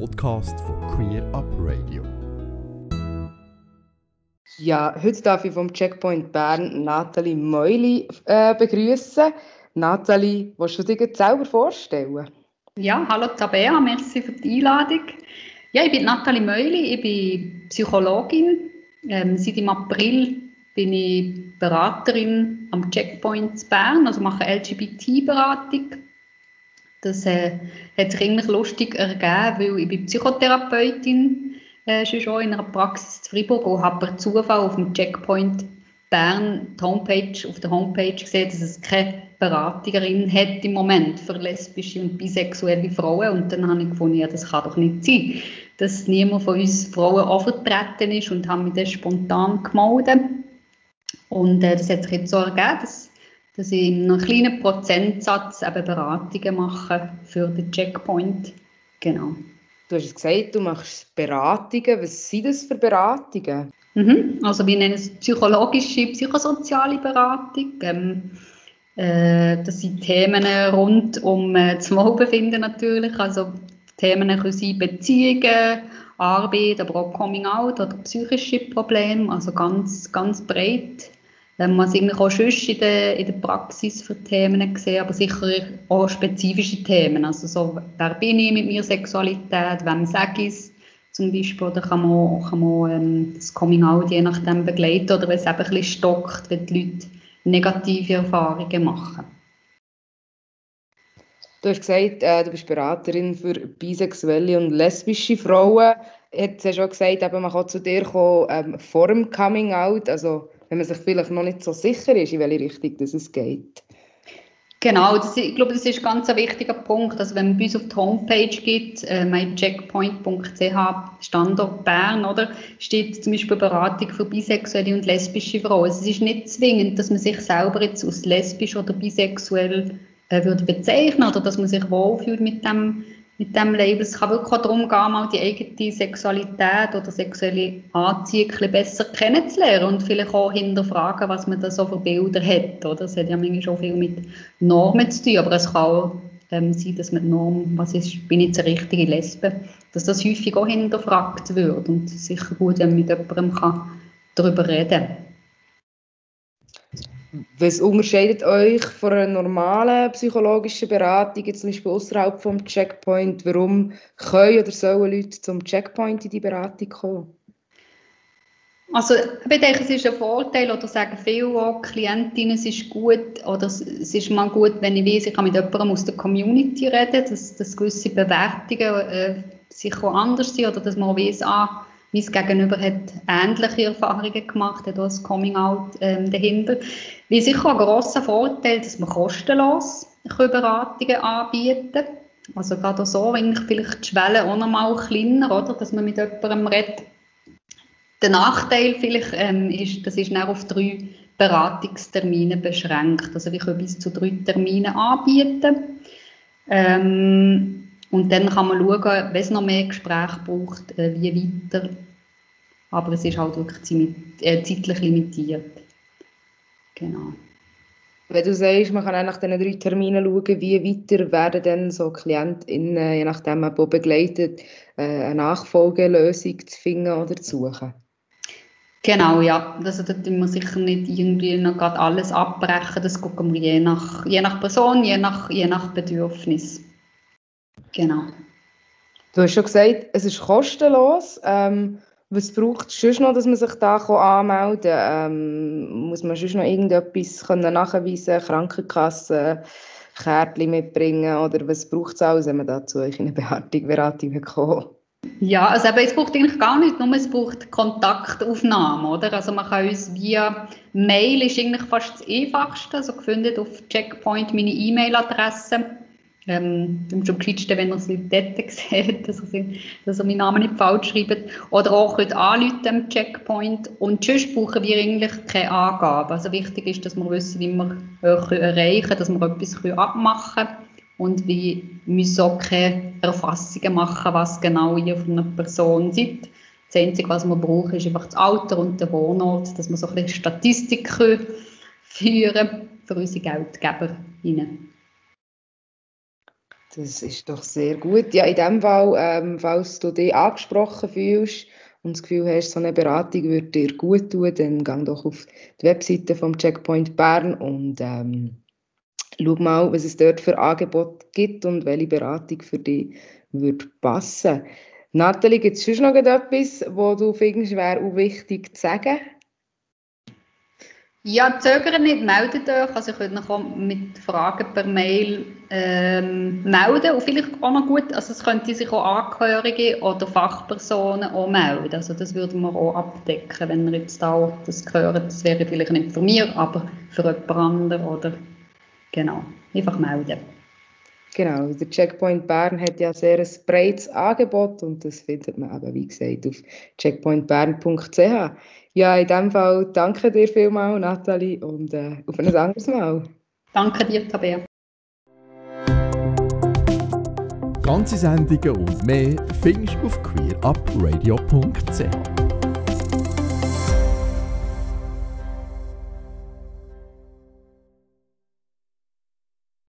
Podcast von Queer Up Radio. Ja, heute darf ich vom Checkpoint Bern Nathalie Meuli äh, begrüßen. Nathalie, willst du dir selber vorstellen? Ja, hallo Tabea, merci für die Einladung. Ja, ich bin Nathalie Meuli, ich bin Psychologin. Ähm, seit im April bin ich Beraterin am Checkpoint Bern, also mache LGBT-Beratung. Das äh, hat sich eigentlich lustig ergeben, weil ich bin Psychotherapeutin äh, schon in einer Praxis in Freiburg und habe per Zufall auf dem Checkpoint Bern Homepage, auf der Homepage gesehen, dass es keine Beraterin hat im Moment für lesbische und bisexuelle Frauen. Und dann habe ich gefunden, ja, das kann doch nicht sein, dass niemand von uns Frauen auch vertreten ist und habe mich dann spontan gemeldet. Und äh, das hat sich jetzt so ergeben, dass, dass ich in einem kleinen Prozentsatz eben Beratungen mache für den Checkpoint. Genau. Du hast gesagt, du machst Beratungen. Was sind das für Beratungen? Mhm. Also wir nennen es psychologische, psychosoziale Beratung. Ähm, äh, das sind Themen rund um äh, das Wohlbefinden natürlich. Also Themen können sein Beziehungen, Arbeit, aber auch Coming Out oder psychische Probleme. Also ganz, ganz breit. Ähm, was eigentlich auch sonst in der, in der Praxis für Themen gesehen, aber sicher auch spezifische Themen. Also so, wer bin ich mit meiner Sexualität, wem sage ich es zum Beispiel, oder kann man, kann man ähm, das Coming Out je nachdem begleiten oder wenn es eben ein bisschen stockt, wenn die Leute negative Erfahrungen machen. Du hast gesagt, äh, du bist Beraterin für bisexuelle und lesbische Frauen. Jetzt hast du schon gesagt, eben, man kann zu dir kommen ähm, vor dem Coming Out, also wenn man sich vielleicht noch nicht so sicher ist, in welche Richtung das es geht. Genau, das, ich glaube, das ist ganz ein wichtiger Punkt. Also wenn man bei uns auf die Homepage geht, äh, mycheckpoint.ch Standort Bern, oder, steht zum Beispiel Beratung für bisexuelle und lesbische Frauen. Also es ist nicht zwingend, dass man sich selber jetzt als lesbisch oder bisexuell äh, würde bezeichnen oder dass man sich wohlfühlt mit dem mit dem Label. Es kann wirklich auch darum gehen, mal die eigene Sexualität oder sexuelle Anziehung besser kennenzulernen und vielleicht auch hinterfragen, was man da so für Bilder hat. Oder? Das hat ja manchmal schon viel mit Normen zu tun, aber es kann auch ähm, sein, dass man die Norm, was ist, bin ich eine richtige Lesbe, dass das häufig auch hinterfragt wird und sicher gut, wenn man mit jemandem kann darüber reden kann. Was unterscheidet euch von einer normalen psychologischen Beratung, zum Beispiel außerhalb vom Checkpoint? Warum können oder sollen Leute zum Checkpoint in die Beratung kommen? Also ich denke, es ist ein Vorteil, oder sagen viele auch, Klientinnen, es ist gut, oder es ist mal gut, wenn ich weiß, ich kann mit jemandem aus der Community reden, dass, dass gewisse Bewertungen äh, sicher auch anders sind, oder dass man auch weiss, ah, mein Gegenüber hat ähnliche Erfahrungen gemacht, hat auch das Coming-out ähm, dahinter. Wie sicher ein grosser Vorteil, dass man kostenlos Beratungen anbieten kann. Also gerade so, wenn ich vielleicht die Schwelle auch noch mal kleiner, oder, dass man mit jemandem redet. Der Nachteil vielleicht ähm, ist, das ist auf drei Beratungstermine beschränkt. Also wir können bis zu drei Termine anbieten. Ähm, und dann kann man schauen, wenn es noch mehr Gespräche braucht, äh, wie weiter. Aber es ist halt wirklich äh, zeitlich limitiert. Genau. Wenn du sagst, man kann nach diesen drei Terminen schauen, wie weiter werden dann so KlientInnen, je nachdem man begleitet, äh, eine Nachfolgelösung zu finden oder zu suchen? Genau, ja. Also da tun wir sicher nicht irgendwie noch gerade alles abbrechen. Das gucken wir je nach, je nach Person, je nach, je nach Bedürfnis. Genau. Du hast schon gesagt, es ist kostenlos. Ähm, was braucht es sonst noch, dass man sich da anmelden kann? Ähm, muss man sonst noch irgendetwas können nachweisen Krankenkasse, Kärtchen mitbringen? Oder was braucht es alles, wenn man da zu euch in eine Beratung, Beratung kommt? Ja, also eben, es braucht eigentlich gar nichts, nur es braucht Kontaktaufnahme, oder? Also man kann uns via Mail, ist eigentlich fast das einfachste, also gefunden auf Checkpoint meine E-Mail-Adresse ähm, am geschicktesten, wenn er es dort sieht, dass er, dass er meinen Namen nicht falsch schreibt. Oder auch könnt anrufen am Checkpoint. Und sonst brauchen wir eigentlich keine Angaben. Also wichtig ist, dass wir wissen, wie wir euch erreichen können, dass wir etwas abmachen können. Und wir müssen auch keine Erfassungen machen, was genau ihr von einer Person seid. Das Einzige, was wir brauchen, ist einfach das Alter und der Wohnort, dass wir so ein bisschen Statistik führen können für unsere Geldgeberinnen. Das ist doch sehr gut. Ja, in dem Fall, ähm, falls du dich angesprochen fühlst und das Gefühl hast, so eine Beratung würde dir gut tun, dann geh doch auf die Webseite vom Checkpoint Bern und ähm, schau mal, was es dort für Angebote gibt und welche Beratung für dich würde passen. Nathalie, gibt es schon noch etwas, wo du findest, wäre auch wichtig zu sagen? Ja, zögern nicht, meldet euch. Also, ihr könnt noch mit Fragen per Mail ähm, melden. Und vielleicht auch noch gut, also es könnte sich auch Angehörige oder Fachpersonen auch melden. Also, das würden wir auch abdecken, wenn ihr jetzt da das hört. Das wäre vielleicht nicht von mir, aber für jemand anderen oder genau. Einfach melden. Genau, der Checkpoint Bern hat ja sehr ein breites Angebot und das findet man eben, wie gesagt, auf checkpointbern.ch. Ja, in dem Fall danke dir vielmals, Nathalie, und äh, auf ein anderes Mal. Danke dir, Tabea. Ganze Sendungen und mehr findest du auf queerupradio.ch.